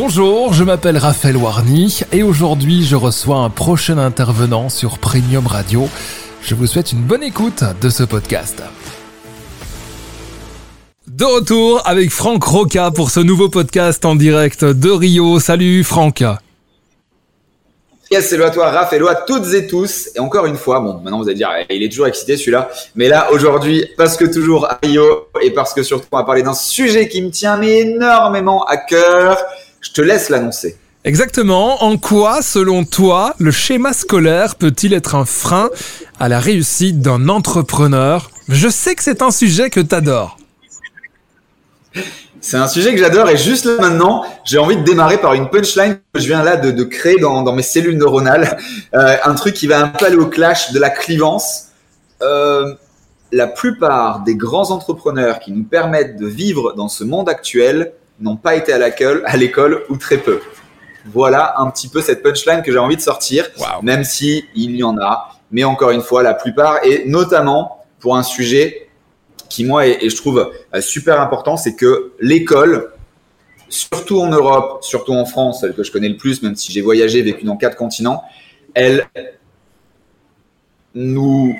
Bonjour, je m'appelle Raphaël Warny et aujourd'hui je reçois un prochain intervenant sur Premium Radio. Je vous souhaite une bonne écoute de ce podcast. De retour avec Franck Roca pour ce nouveau podcast en direct de Rio. Salut Franck. Yes, hello à toi, Raph, à toutes et tous. Et encore une fois, bon, maintenant vous allez dire, il est toujours excité celui-là. Mais là, aujourd'hui, parce que toujours à Rio et parce que surtout on va parler d'un sujet qui me tient énormément à cœur. Je te laisse l'annoncer. Exactement. En quoi, selon toi, le schéma scolaire peut-il être un frein à la réussite d'un entrepreneur? Je sais que c'est un sujet que t'adores. C'est un sujet que j'adore et juste là maintenant, j'ai envie de démarrer par une punchline que je viens là de, créer dans, mes cellules neuronales. Euh, un truc qui va un peu aller au clash de la clivance. Euh, la plupart des grands entrepreneurs qui nous permettent de vivre dans ce monde actuel n'ont pas été à l'école ou très peu. Voilà un petit peu cette punchline que j'ai envie de sortir, même si il y en a. Mais encore une fois, la plupart, et notamment pour un sujet qui moi et je trouve euh, super important, c'est que l'école, surtout en Europe, surtout en France, celle que je connais le plus, même si j'ai voyagé, vécu dans quatre continents, elle nous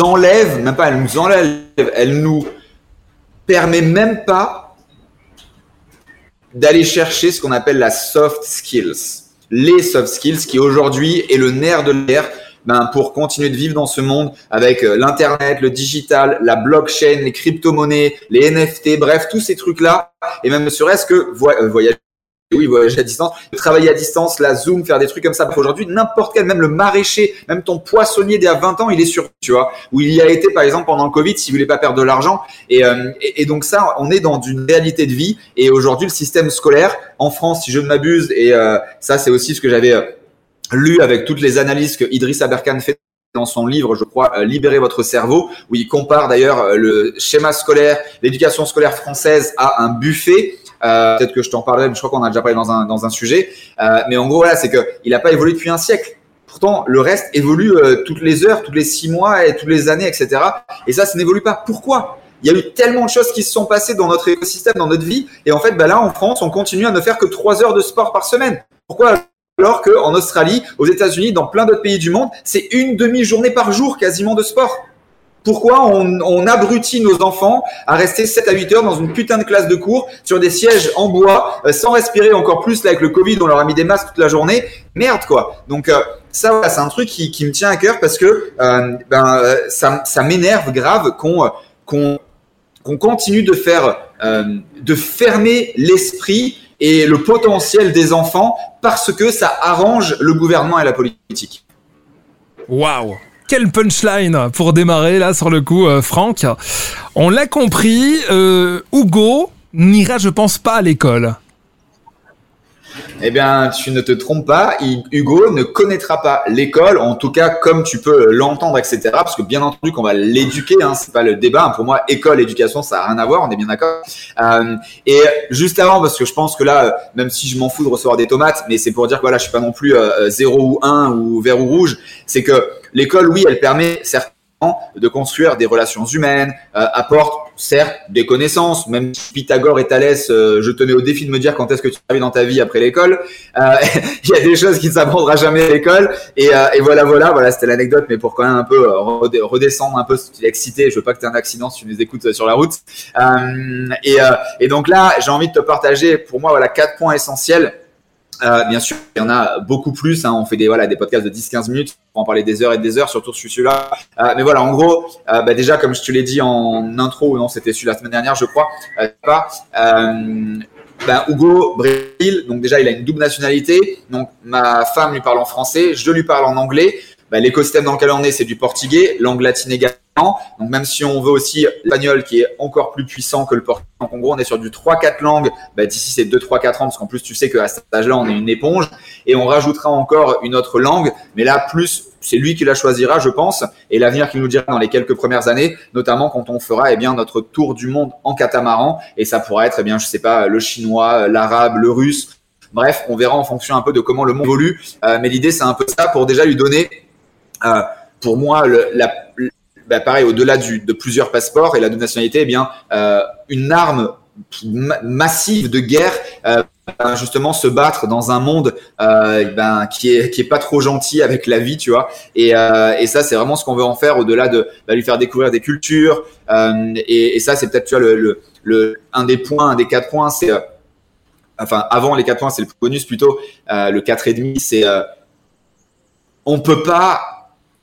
enlève, même pas elle nous enlève, elle nous permet même pas d'aller chercher ce qu'on appelle la soft skills. Les soft skills qui aujourd'hui est le nerf de l'air ben, pour continuer de vivre dans ce monde avec euh, l'internet, le digital, la blockchain, les crypto-monnaies, les NFT, bref, tous ces trucs-là, et même ne serait-ce que euh, voyager oui, voyager à distance, travailler à distance, la Zoom, faire des trucs comme ça. Aujourd'hui, n'importe quel, même le maraîcher, même ton poissonnier d'il y a 20 ans, il est sur, tu vois, où il y a été, par exemple, pendant le Covid, s'il voulait pas perdre de l'argent. Et, euh, et, donc ça, on est dans une réalité de vie. Et aujourd'hui, le système scolaire, en France, si je ne m'abuse, et ça, c'est aussi ce que j'avais lu avec toutes les analyses que Idriss Aberkan fait dans son livre, je crois, euh, Libérer votre cerveau, où il compare d'ailleurs euh, le schéma scolaire, l'éducation scolaire française à un buffet. Euh, Peut-être que je t'en parlerai, mais je crois qu'on a déjà parlé dans un, dans un sujet. Euh, mais en gros, voilà, c'est qu'il n'a pas évolué depuis un siècle. Pourtant, le reste évolue euh, toutes les heures, tous les six mois et toutes les années, etc. Et ça, ça n'évolue pas. Pourquoi? Il y a eu tellement de choses qui se sont passées dans notre écosystème, dans notre vie. Et en fait, bah là, en France, on continue à ne faire que trois heures de sport par semaine. Pourquoi? Alors qu'en Australie, aux États-Unis, dans plein d'autres pays du monde, c'est une demi-journée par jour quasiment de sport. Pourquoi on, abrutit nos enfants à rester 7 à 8 heures dans une putain de classe de cours sur des sièges en bois, euh, sans respirer encore plus là avec le Covid, on leur a mis des masques toute la journée. Merde quoi. Donc euh, ça, c'est un truc qui, me tient à cœur parce que euh, ben, ça, m'énerve grave qu'on qu'on continue de faire, de fermer l'esprit et le potentiel des enfants parce que ça arrange le gouvernement et la politique. Waouh quelle punchline pour démarrer là sur le coup, euh, Franck. On l'a compris, euh, Hugo n'ira, je pense, pas à l'école. Eh bien, tu ne te trompes pas. Hugo ne connaîtra pas l'école, en tout cas comme tu peux l'entendre, etc. Parce que bien entendu qu'on va l'éduquer, hein, c'est pas le débat. Pour moi, école, éducation, ça n'a rien à voir. On est bien d'accord. Euh, et juste avant, parce que je pense que là, même si je m'en fous de recevoir des tomates, mais c'est pour dire que voilà, je suis pas non plus euh, 0 ou 1 ou vert ou rouge. C'est que l'école, oui, elle permet certains de construire des relations humaines, euh, apporte certes des connaissances, même Pythagore et Thalès, euh, je te mets au défi de me dire quand est-ce que tu arrives dans ta vie après l'école. Euh, il y a des choses qui ne s'apprendra jamais à l'école. Et, et, voilà, voilà, voilà, c'était l'anecdote, mais pour quand même un peu redescendre un peu, excité, je veux pas que tu aies un accident si tu nous écoutes sur la route. Et, et, donc là, j'ai envie de te partager, pour moi, voilà, quatre points essentiels euh, bien sûr, il y en a beaucoup plus. Hein. On fait des voilà des podcasts de 10-15 minutes pour en parler des heures et des heures, surtout sur celui-là. Euh, mais voilà, en gros, euh, bah, déjà comme je te l'ai dit en intro, non, c'était celui la semaine dernière, je crois. pas. Ben, Hugo Brésil, donc déjà il a une double nationalité. Donc ma femme lui parle en français, je lui parle en anglais. Ben, l'écosystème dans lequel on est, c'est du portugais, langue latine également. Donc même si on veut aussi l'espagnol qui est encore plus puissant que le portugais, donc en gros on est sur du 3-4 langues. Bah, d'ici ces 2-3-4 ans, parce qu'en plus tu sais qu'à cet âge-là on est une éponge, et on rajoutera encore une autre langue, mais là plus c'est lui qui la choisira je pense, et l'avenir qui nous dira dans les quelques premières années, notamment quand on fera eh bien notre tour du monde en catamaran, et ça pourra être eh bien je sais pas le chinois, l'arabe, le russe, bref on verra en fonction un peu de comment le monde évolue, euh, mais l'idée c'est un peu ça pour déjà lui donner euh, pour moi, bah, pareil, au-delà de plusieurs passeports et la double nationalité, eh bien, euh, une arme massive de guerre euh, justement se battre dans un monde euh, ben, qui est qui est pas trop gentil avec la vie, tu vois. Et, ça, c'est vraiment ce qu'on veut en faire au-delà de bah, lui faire découvrir des cultures. Et, ça, c'est peut-être tu vois le, un des points, un des quatre points, c'est enfin avant les quatre points, c'est le bonus plutôt. le quatre et demi, c'est on peut pas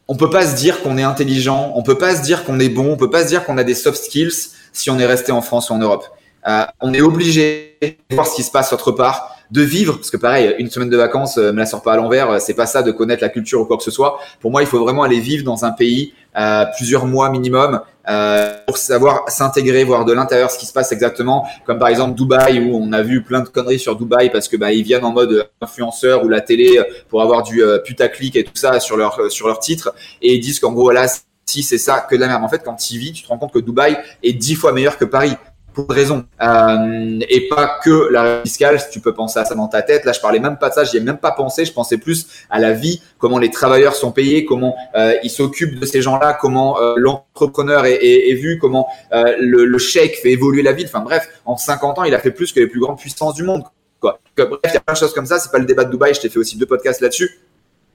on peut pas se dire qu'on est intelligent, on peut pas se dire qu'on est bon, on peut pas se dire qu'on a des soft skills si on est resté en France ou en Europe. Euh, on est obligé de voir ce qui se passe autre part, de vivre, parce que pareil, une semaine de vacances, euh, me la sort pas à l'envers, euh, c'est pas ça de connaître la culture ou quoi que ce soit. Pour moi, il faut vraiment aller vivre dans un pays euh, plusieurs mois minimum euh, pour savoir s'intégrer, voir de l'intérieur ce qui se passe exactement. Comme par exemple Dubaï où on a vu plein de conneries sur Dubaï parce que bah ils viennent en mode influenceur ou la télé pour avoir du euh, putaclic et tout ça sur leur sur leur titre et ils disent qu'en gros là si c'est ça que de la merde. En fait, quand tu vis, tu te rends compte que Dubaï est dix fois meilleur que Paris de. Euh, et pas que la fiscale, si tu peux penser à ça dans ta tête. Là, je parlais même pas de ça, j'y ai même pas pensé. Je pensais plus à la vie, comment les travailleurs sont payés, comment euh, ils s'occupent de ces gens-là, comment euh, l'entrepreneur est, est, est, vu, comment euh, le, le chèque fait évoluer la ville. Enfin bref, en 50 ans, il a fait plus que les plus grandes puissances du monde. Quoi. bref, il y a plein de choses comme ça. C'est pas le débat de Dubaï. Je t'ai fait aussi deux podcasts là-dessus.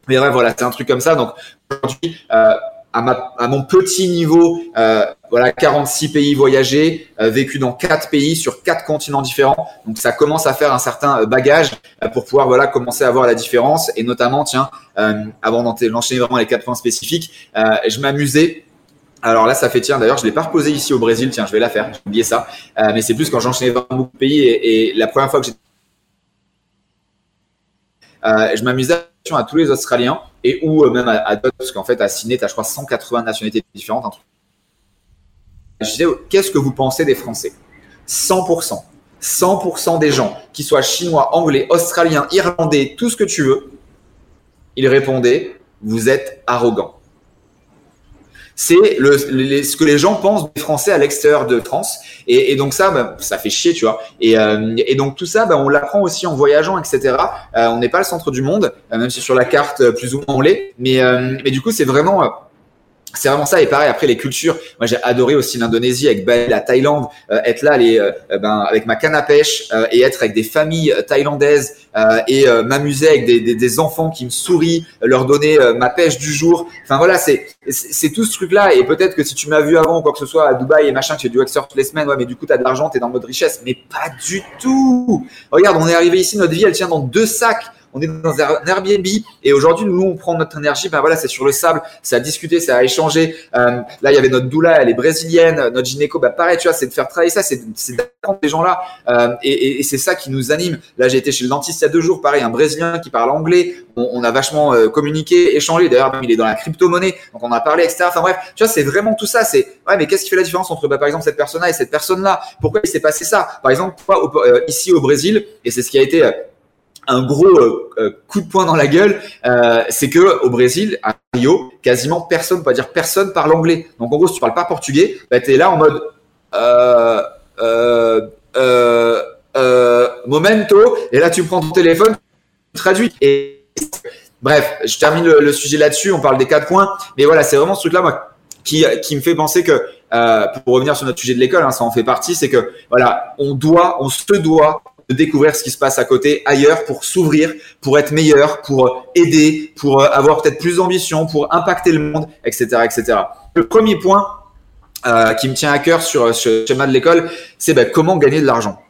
Mais bref, voilà, c'est un truc comme ça. Donc aujourd'hui, euh, à, ma, à, mon petit niveau, euh, voilà, 46 pays voyagés, euh, vécu dans quatre pays sur quatre continents différents. Donc ça commence à faire un certain euh, bagage euh, pour pouvoir voilà commencer à voir la différence. Et notamment, tiens, euh, avant d'enchaîner vraiment les quatre points spécifiques, je m'amusais. Alors là, ça fait tiens. D'ailleurs, je l'ai pas reposé ici au Brésil. Tiens, je vais la faire. J'ai oublié ça. mais c'est plus quand j'enchaînais vraiment beaucoup de pays et, et, la première fois que j'ai je m'amusais à tous les Australiens et ou même à, à d'autres, parce qu'en fait, à Sydney, tu as, je crois, 180 nationalités différentes. Je disais, qu'est-ce que vous pensez des Français? 100%. 100% des gens, qui soient chinois, anglais, australiens, irlandais, tout ce que tu veux, ils répondaient, vous êtes arrogant. C'est le, ce que les gens pensent des Français à l'extérieur de France. Et, et donc ça, bah, ça fait chier, tu vois. Et, euh, et donc tout ça, bah, on l'apprend aussi en voyageant, etc. Euh, on n'est pas le centre du monde, euh, même si sur la carte, euh, plus ou moins on l'est. Mais, mais du coup, c'est vraiment c'est vraiment ça et pareil après les cultures. Moi j'ai adoré aussi l'Indonésie avec Bali la Thaïlande euh, être là les euh, ben avec ma canne à pêche euh, et être avec des familles thaïlandaises et m'amuser avec des, des, des, enfants qui me sourient leur donner ma pêche du jour. Enfin voilà c'est c'est tout ce truc là et peut-être que si tu m'as vu avant quoi que ce soit à Dubaï et machin tu fais du waxeur toutes les semaines ouais mais du coup tu as de l'argent tu es dans le mode richesse. Mais pas du tout! Regarde on est arrivé ici notre vie elle tient dans deux sacs on est dans un Airbnb et aujourd'hui nous on prend notre énergie ben voilà c'est sur le sable c'est à discuter c'est à échanger. Euh, là il y avait notre doula elle est brésilienne notre gynéco bah pareil tu vois c'est de faire travailler ça c'est d'apprendre ces gens là euh, et, et, et c'est ça qui nous anime. Là j'ai été chez le dentiste il y a deux jours pareil un brésilien qui parle anglais. On, a vachement euh, communiqué échangé. D'ailleurs il est dans la crypto monnaie donc on a parlé etc enfin bref tu vois c'est vraiment tout ça. C'est ouais mais qu'est-ce qui fait la différence entre bah, par exemple cette personne là et cette personne là pourquoi il s'est passé ça? Par exemple euh, ici au Brésil et c'est ce qui a été un gros euh, coup de poing dans la gueule, euh, c'est que au Brésil, à Rio, quasiment personne, on peut dire personne parle anglais. Donc en gros, si tu parles pas portugais, bah, tu es là en mode euh, euh, euh, euh, momento, et là tu prends ton téléphone, tu traduis. Bref, je termine le, sujet là-dessus. On parle des quatre points, mais voilà, c'est vraiment ce truc-là, moi, qui, qui me fait penser que pour revenir sur notre sujet de l'école, hein, ça en fait partie, c'est que voilà, on doit, on se doit de découvrir ce qui se passe à côté, ailleurs, pour s'ouvrir, pour être meilleur, pour aider, pour avoir peut-être plus d'ambition, pour impacter le monde, etc., etc. Le premier point euh, qui me tient à cœur sur ce schéma de l'école, c'est ben, comment gagner de l'argent.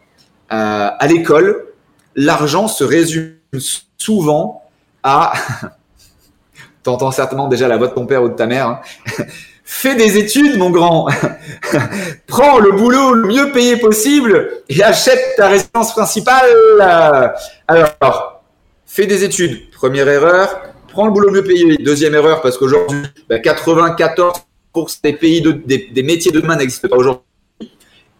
Euh, à l'école, l'argent se résume souvent à... T'entends certainement déjà la voix de ton père ou de ta mère. Hein Fais des études, mon grand. Prends le boulot le mieux payé possible et achète ta résidence principale. Alors, fais des études. Première erreur. Prends le boulot le mieux payé. Deuxième erreur, parce qu'aujourd'hui, bah, 94% des pays de, des, métiers de demain n'existent pas aujourd'hui.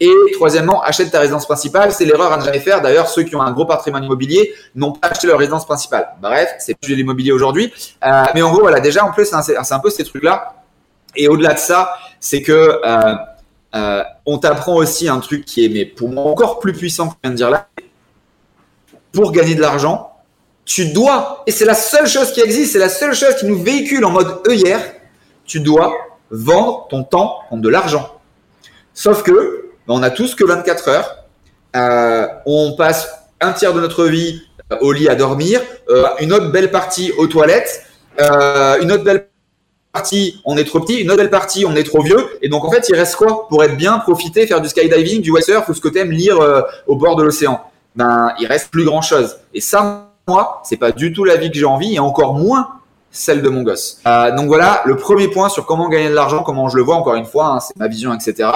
Et troisièmement, achète ta résidence principale. C'est l'erreur à ne jamais faire. D'ailleurs, ceux qui ont un gros patrimoine immobilier n'ont pas acheté leur résidence principale. Bref, c'est plus l'immobilier aujourd'hui. Euh, mais en gros, voilà, déjà, en plus, c'est un, un peu ces trucs-là et au-delà de ça, c'est que euh, euh, on t'apprend aussi un truc qui est, mais pour moi, encore plus puissant que je viens de dire là. Pour gagner de l'argent, tu dois, et c'est la seule chose qui existe, c'est la seule chose qui nous véhicule en mode œillère, tu dois vendre ton temps contre de l'argent. Sauf que, on a tous que 24 heures, euh, on passe un tiers de notre vie au lit à dormir, une autre belle partie aux toilettes, une autre belle partie on est trop petit, une belle partie on est trop vieux, et donc en fait il reste quoi pour être bien, profiter, faire du skydiving, du windsurf ou ce que tu aimes lire au bord de l'océan? Ben il reste plus grand chose. Et ça, moi, c'est pas du tout la vie que j'ai envie, et encore moins celle de mon gosse. Euh, donc voilà, le premier point sur comment gagner de l'argent, comment je le vois, encore une fois, hein, c'est ma vision, etc.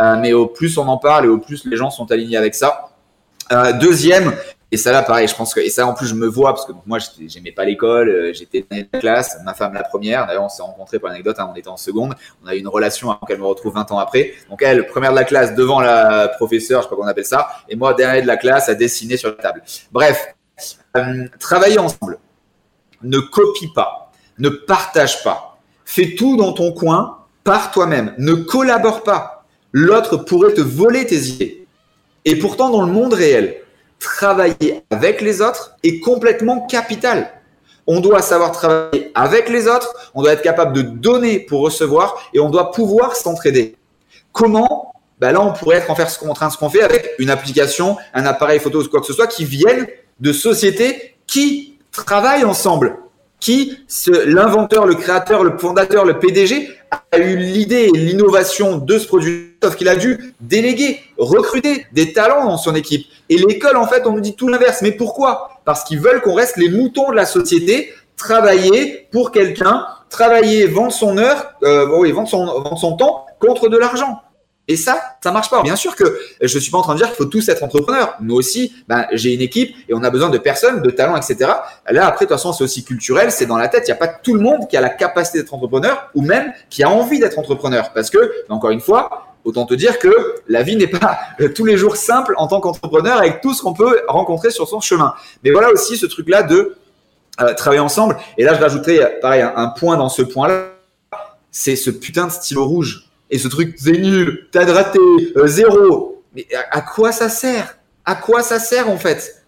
Euh, mais au plus on en parle et au plus les gens sont alignés avec ça. Euh, deuxième, et ça là pareil, je pense que et ça en plus je me vois parce que moi j'aimais pas l'école, j'étais dans la classe, ma femme la première. D'ailleurs on s'est rencontrés pour l'anecdote, hein, on était en seconde, on a eu une relation avant qu'elle me retrouve 20 ans après. Donc elle première de la classe devant la professeure, je sais pas comment on appelle ça, et moi dernier de la classe à dessiner sur la table. Bref, travailler ensemble, ne copie pas ne partage pas. Fais tout dans ton coin par toi-même. Ne collabore pas. L'autre pourrait te voler tes idées. Et pourtant, dans le monde réel, travailler avec les autres est complètement capital. On doit savoir travailler avec les autres, on doit être capable de donner pour recevoir et on doit pouvoir s'entraider. Comment? Ben Là, on pourrait être en, faire ce qu'on, en train de ce fait avec une application, un appareil photo ou quoi que ce soit qui viennent de sociétés qui travaillent ensemble qui, l'inventeur, le créateur, le fondateur, le PDG, a eu l'idée et l'innovation de ce produit, sauf qu'il a dû déléguer, recruter des talents dans son équipe. Et l'école, en fait, on nous dit tout l'inverse. Mais pourquoi? Parce qu'ils veulent qu'on reste les moutons de la société, travailler pour quelqu'un, travailler, vendre son heure, euh, oui, vendre son, temps contre de l'argent. Et ça, ça marche pas. Bien sûr que je suis pas en train de dire qu'il faut tous être entrepreneurs. Nous aussi, ben, j'ai une équipe et on a besoin de personnes, de talents, etc. Là, après, de toute façon, c'est aussi culturel, c'est dans la tête. Il n'y a pas tout le monde qui a la capacité d'être entrepreneur ou même qui a envie d'être entrepreneur. Parce que, encore une fois, autant te dire que la vie n'est pas tous les jours simple en tant qu'entrepreneur avec tout ce qu'on peut rencontrer sur son chemin. Mais voilà aussi ce truc-là de euh, travailler ensemble. Et là, je rajouterai, pareil, un point dans ce point-là. C'est ce putain de stylo rouge et ce truc, c'est nul, t'as raté, euh, zéro. Mais à, quoi ça sert? À quoi ça sert en fait?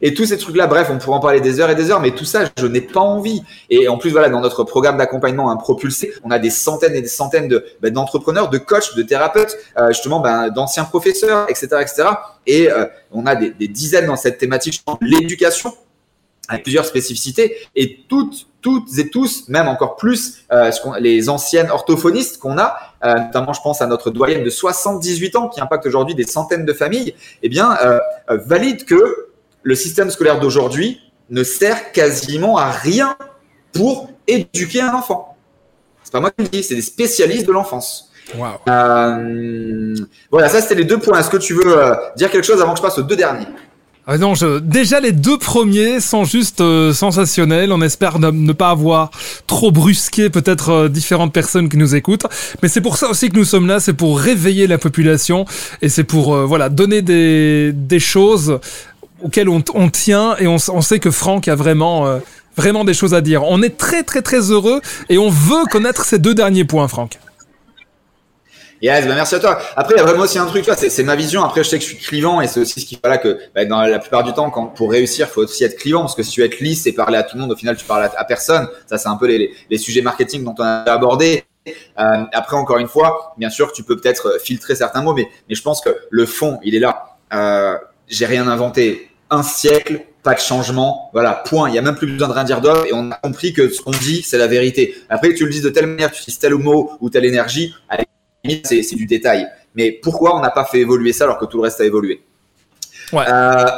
Et tous ces trucs-là, bref, on pourrait en parler des heures et des heures, mais tout ça, je n'ai pas envie. Et en plus, voilà, dans notre programme d'accompagnement un propulsé, on a des centaines et des centaines de ben, d'entrepreneurs, de coachs, de thérapeutes, euh, justement, ben, d'anciens professeurs, etc., etc. Et euh, on a des, des, dizaines dans cette thématique, l'éducation, avec plusieurs spécificités, et toutes toutes et tous, même encore plus, euh, les anciennes orthophonistes qu'on a, euh, notamment je pense à notre doyenne de 78 ans qui impacte aujourd'hui des centaines de familles, eh bien, euh, valide que le système scolaire d'aujourd'hui ne sert quasiment à rien pour éduquer un enfant. C'est pas moi qui le dis, c'est des spécialistes de l'enfance. voilà, ça c'était les deux points. Est-ce que tu veux dire quelque chose avant que je passe aux deux derniers? Ah non, je... déjà les deux premiers sont juste euh, sensationnels. On espère ne, pas avoir trop brusqué peut-être euh, différentes personnes qui nous écoutent, mais c'est pour ça aussi que nous sommes là, c'est pour réveiller la population et c'est pour euh, voilà donner des, des choses auxquelles on, tient et on, sait que Franck a vraiment vraiment des choses à dire. On est très très très heureux et on veut connaître ces deux derniers points, Franck. Yes, bah merci à toi. Après, il y a vraiment aussi un truc, c'est ma vision. Après, je sais que je suis clivant et c'est aussi ce qui fait là que bah, dans la plupart du temps, quand pour réussir, il faut aussi être clivant parce que si tu être lisse et parler à tout le monde, au final, tu parles à, personne. Ça, c'est un peu les, les, sujets marketing dont on a abordé. Euh, après, encore une fois, bien sûr, tu peux peut-être filtrer certains mots, mais, mais je pense que le fond, il est là. Euh, J'ai rien inventé. Un siècle, pas de changement, voilà, point. Il y a même plus besoin de rien dire d'autre et on a compris que ce qu'on dit, c'est la vérité. Après, tu le dis de telle manière, tu utilises tel mot ou telle énergie, c'est du détail. Mais pourquoi on n'a pas fait évoluer ça alors que tout le reste a évolué? Euh,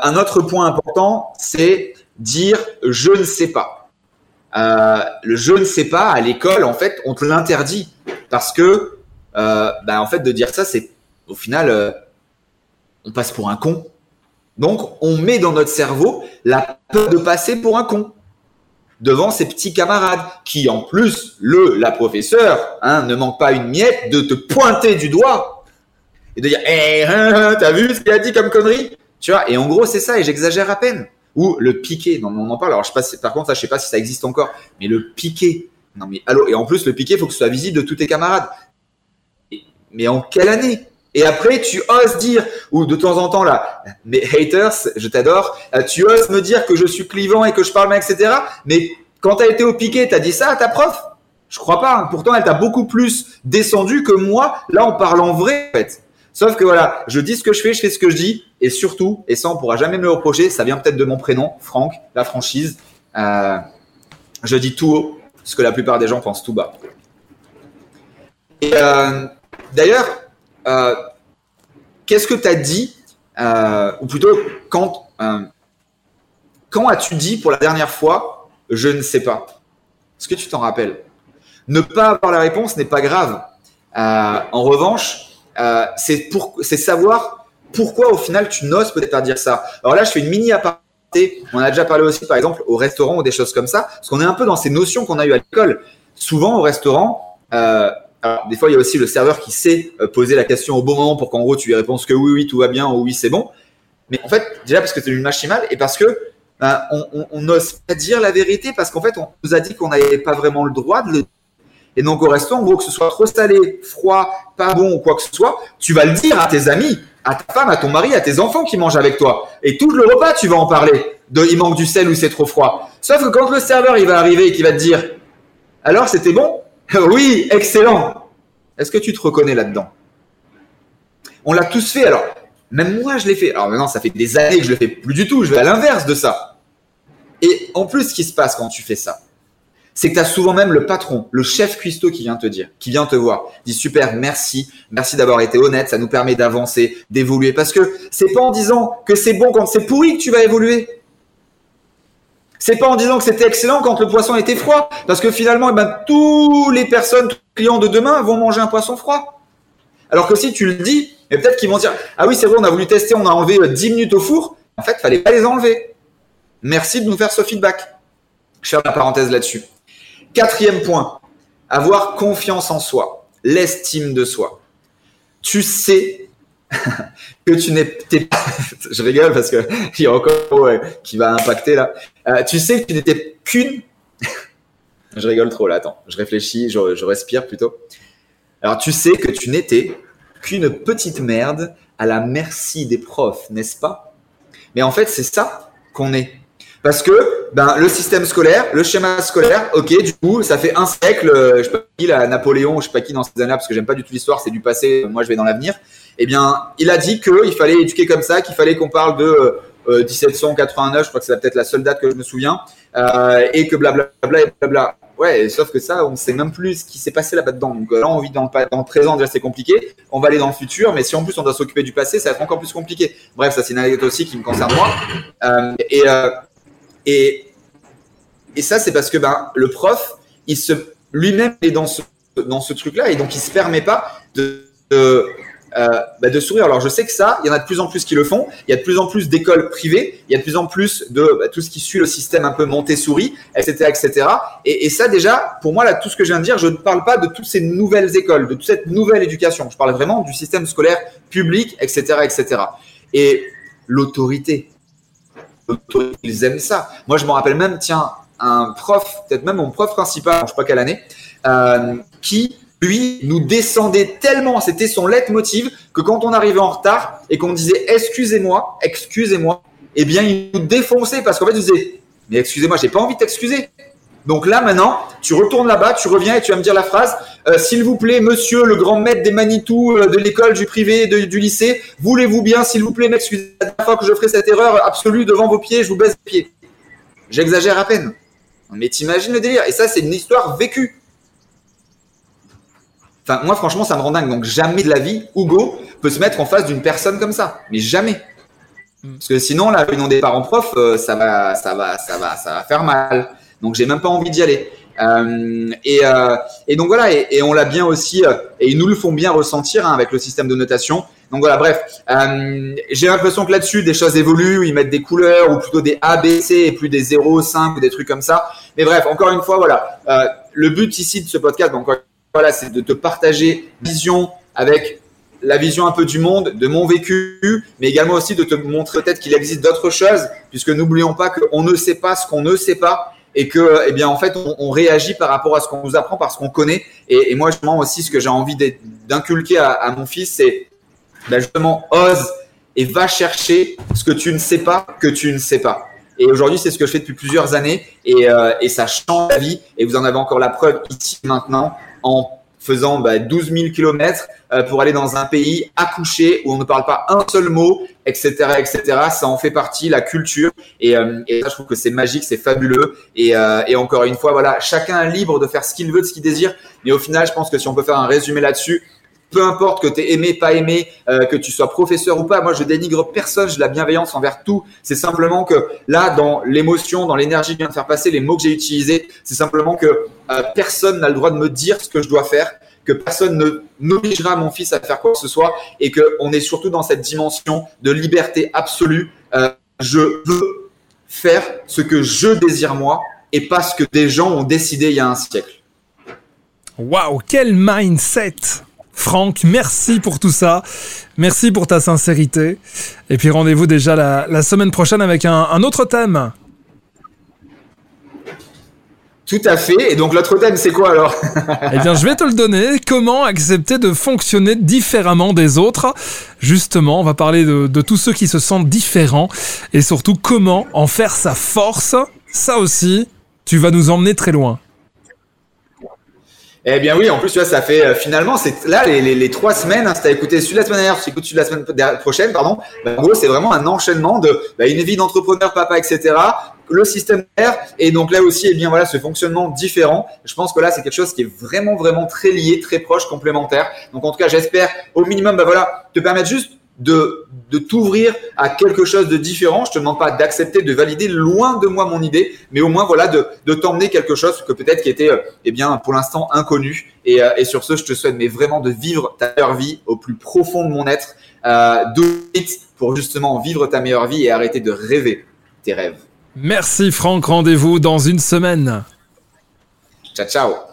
Un autre point important, c'est dire je ne sais pas. Euh, le je ne sais pas à l'école, en fait, on te l'interdit parce que, euh, bah, en fait, de dire ça, c'est au final, on passe pour un con. Donc, on met dans notre cerveau la peur de passer pour un con devant ses petits camarades qui, en plus, le, la professeure, hein, ne manque pas une miette de te pointer du doigt et de dire, eh, hein, hein, t'as vu ce qu'il a dit comme connerie? Tu vois, et en gros, c'est ça, et j'exagère à peine. Ou le piqué, on en parle. Alors, je sais pas, par contre, ça, je sais pas si ça existe encore, mais le piqué. Non, mais allô, et en plus, le piqué, il faut que ce soit visible de tous tes camarades. mais en quelle année? Et après, tu oses dire, ou de temps en temps là, mais haters, je t'adore, euh, tu oses me dire que je suis clivant et que je parle mal, etc. Mais quand tu as été au piqué, tu as dit ça à ta prof? Je crois pas. Hein. Pourtant, elle t'a beaucoup plus descendu que moi, là, on parle en vrai, en fait. Sauf que voilà, je dis ce que je fais, je fais ce que je dis, et surtout, et ça on pourra jamais me reprocher, ça vient peut-être de mon prénom, Franck, la franchise. Euh, je dis tout haut, ce que la plupart des gens pensent tout bas. Et euh, d'ailleurs, euh, qu'est-ce que tu as dit, ou plutôt quand, quand as-tu dit pour la dernière fois, je ne sais pas? Est-ce que tu t'en rappelles? Ne pas avoir la réponse n'est pas grave. en revanche, euh, c'est savoir pourquoi au final tu n'oses peut-être pas dire ça. Alors là, je fais une mini aparté. On a déjà parlé aussi, par exemple, au restaurant ou des choses comme ça, parce qu'on est un peu dans ces notions qu'on a eues à l'école. Souvent au restaurant, euh, alors, des fois, il y a aussi le serveur qui sait euh, poser la question au bon moment pour qu'en gros tu lui réponds que oui, oui, tout va bien ou oui, c'est bon. Mais en fait, déjà parce que c'est une machinale et parce que ben, on n'ose pas dire la vérité parce qu'en fait, on nous a dit qu'on n'avait pas vraiment le droit de le et donc au resto, en gros, que ce soit trop salé, froid, pas bon ou quoi que ce soit, tu vas le dire à tes amis, à ta femme, à ton mari, à tes enfants qui mangent avec toi. Et tout le repas, tu vas en parler. De, il manque du sel ou c'est trop froid. Sauf que quand le serveur il va arriver et qu'il va te dire, alors c'était bon? Oui, excellent. Est-ce que tu te reconnais là-dedans? On l'a tous fait. Alors même moi, je l'ai fait. Alors maintenant, ça fait des années que je le fais plus du tout. Je vais à l'inverse de ça. Et en plus, ce qui se passe quand tu fais ça, c'est que tu as souvent même le patron, le chef cuistot qui vient te dire, qui vient te voir, dit super, merci, merci d'avoir été honnête, ça nous permet d'avancer, d'évoluer. Parce que c'est pas en disant que c'est bon quand c'est pourri que tu vas évoluer. C'est pas en disant que c'était excellent quand le poisson était froid. Parce que finalement, eh ben, tous les personnes, tous les clients de demain vont manger un poisson froid. Alors que si tu le dis, et peut-être qu'ils vont dire, ah oui, c'est vrai, on a voulu tester, on a enlevé 10 euh, minutes au four. En fait, il fallait pas les enlever. Merci de nous faire ce feedback. Je fais la parenthèse là-dessus. Quatrième point, avoir confiance en soi, l'estime de soi. Tu sais que tu n'es pas. je rigole parce que il y a encore qui va impacter là. Euh, tu sais que tu n'étais qu'une. je rigole trop là. Attends, je réfléchis, je, je respire plutôt. Alors tu sais que tu n'étais qu'une petite merde à la merci des profs, n'est-ce pas? Mais en fait, c'est ça qu'on est. Parce que ben, le système scolaire, le schéma scolaire, ok, du coup, ça fait un siècle, euh, je sais pas qui, là, Napoléon, je sais pas qui dans ces années-là, parce que j'aime pas du tout l'histoire, c'est du passé, moi je vais dans l'avenir. Eh bien, il a dit qu'il fallait éduquer comme ça, qu'il fallait qu'on parle de 1789, euh, je crois que c'est peut-être la seule date que je me souviens, euh, et que blablabla bla, bla, bla, bla. Ouais, sauf que ça, on sait même plus ce qui s'est passé là-bas dedans. Donc là, on vit dans le, dans présent, déjà c'est compliqué. On va aller dans le futur, mais si en plus on doit s'occuper du passé, ça va être encore plus compliqué. Bref, ça c'est une anecdote aussi qui me concerne moi. Euh, et, euh, et, ça, c'est parce que ben, le prof, il se, lui-même est dans ce, dans ce truc-là et donc il se permet pas euh, bah, de sourire. Alors je sais que ça, il y en a de plus en plus qui le font. Il y a de plus en plus d'écoles privées. Il y a de plus en plus de bah, tout ce qui suit le système un peu Montessori, etc., etc. Et, et, ça déjà, pour moi là, tout ce que je viens de dire, je ne parle pas de toutes ces nouvelles écoles, de toute cette nouvelle éducation. Je parle vraiment du système scolaire public, etc., etc. Et l'autorité ils aiment ça. Moi, je me rappelle même, tiens, un prof, peut-être même mon prof principal, je ne sais pas quelle année, euh, qui lui nous descendait tellement, c'était son leitmotiv, que quand on arrivait en retard et qu'on disait excusez-moi, excusez-moi, eh bien il nous défonçait parce qu'en fait il disait mais excusez-moi, j'ai pas envie de t'excuser. Donc là, maintenant, tu retournes là-bas, tu reviens et tu vas me dire la phrase euh, S'il vous plaît, monsieur le grand maître des Manitou euh, de l'école, du privé, du lycée, voulez-vous bien, s'il vous plaît, m'excuser la dernière fois que je ferai cette erreur absolue devant vos pieds, je vous baisse les pieds. J'exagère à peine. Mais t'imagines le délire. Et ça, c'est une histoire vécue. Enfin, moi, franchement, ça me rend dingue. Donc, jamais de la vie, Hugo peut se mettre en face d'une personne comme ça. Mais jamais. Parce que sinon, la réunion des parents profs, euh, ça va, ça va, ça va, ça va faire mal. Donc j'ai même pas envie d'y aller. Euh, et, euh, et, donc voilà, et, on l'a bien aussi, euh, et ils nous le font bien ressentir hein, avec le système de notation. Donc voilà, bref, j'ai l'impression que là-dessus, des choses évoluent, ils mettent des couleurs ou plutôt des A, B, C et plus des 0, 5 ou des trucs comme ça. Mais bref, encore une fois, voilà, le but ici de ce podcast, donc voilà, c'est de te partager vision avec la vision un peu du monde, de mon vécu, mais également aussi de te montrer peut-être qu'il existe d'autres choses, puisque n'oublions pas qu'on ne sait pas ce qu'on ne sait pas et que, eh bien, en fait, on, réagit par rapport à ce qu'on nous apprend parce qu'on connaît. Et, moi, justement, aussi, ce que j'ai envie d'inculquer à, mon fils, c'est ben, justement, ose et va chercher ce que tu ne sais pas, que tu ne sais pas. Et aujourd'hui, c'est ce que je fais depuis plusieurs années et, euh, et ça change la vie. Et vous en avez encore la preuve ici maintenant en faisant bah, 12 000 kilomètres pour aller dans un pays accouché où on ne parle pas un seul mot, etc., etc. Ça en fait partie, la culture. Et, et ça, je trouve que c'est magique, c'est fabuleux. Et, et encore une fois, voilà, chacun est libre de faire ce qu'il veut, de ce qu'il désire. Mais au final, je pense que si on peut faire un résumé là-dessus, peu importe que tu es aimé, pas aimé, euh, que tu sois professeur ou pas, moi je dénigre personne, j'ai la bienveillance envers tout. C'est simplement que là, dans l'émotion, dans l'énergie que je viens de faire passer, les mots que j'ai utilisés, c'est simplement que euh, personne n'a le droit de me dire ce que je dois faire, que personne ne n'obligera mon fils à faire quoi que ce soit, et qu'on est surtout dans cette dimension de liberté absolue. Euh, je veux faire ce que je désire moi, et pas ce que des gens ont décidé il y a un siècle. Waouh, quel mindset Franck, merci pour tout ça. Merci pour ta sincérité. Et puis rendez-vous déjà la, semaine prochaine avec un, autre thème. Tout à fait. Et donc l'autre thème, c'est quoi alors? Eh bien, je vais te le donner. Comment accepter de fonctionner différemment des autres? Justement, on va parler de, de tous ceux qui se sentent différents et surtout comment en faire sa force. Ça aussi, tu vas nous emmener très loin. Eh bien oui, en plus, tu vois, ça fait euh, finalement, c'est là les, les, trois semaines, hein, si tu as écouté celui de la semaine dernière, si tu écoutes celui de la semaine prochaine, pardon, bah, en gros, c'est vraiment un enchaînement de bah, une vie d'entrepreneur, papa, etc., le système R, et donc là aussi, eh bien voilà, ce fonctionnement différent. Je pense que là, c'est quelque chose qui est vraiment, vraiment très lié, très proche, complémentaire. Donc en tout cas, j'espère au minimum, bah voilà, te permettre juste de, de t'ouvrir à quelque chose de différent. Je te demande pas d'accepter, de valider loin de moi mon idée, mais au moins voilà de, de t'emmener quelque chose que peut-être qui était euh, eh bien pour l'instant inconnu. Et, euh, et, sur ce, je te souhaite mais vraiment de vivre ta meilleure vie au plus profond de mon être, euh, pour justement vivre ta meilleure vie et arrêter de rêver tes rêves. Merci Franck, rendez-vous dans une semaine. Ciao ciao.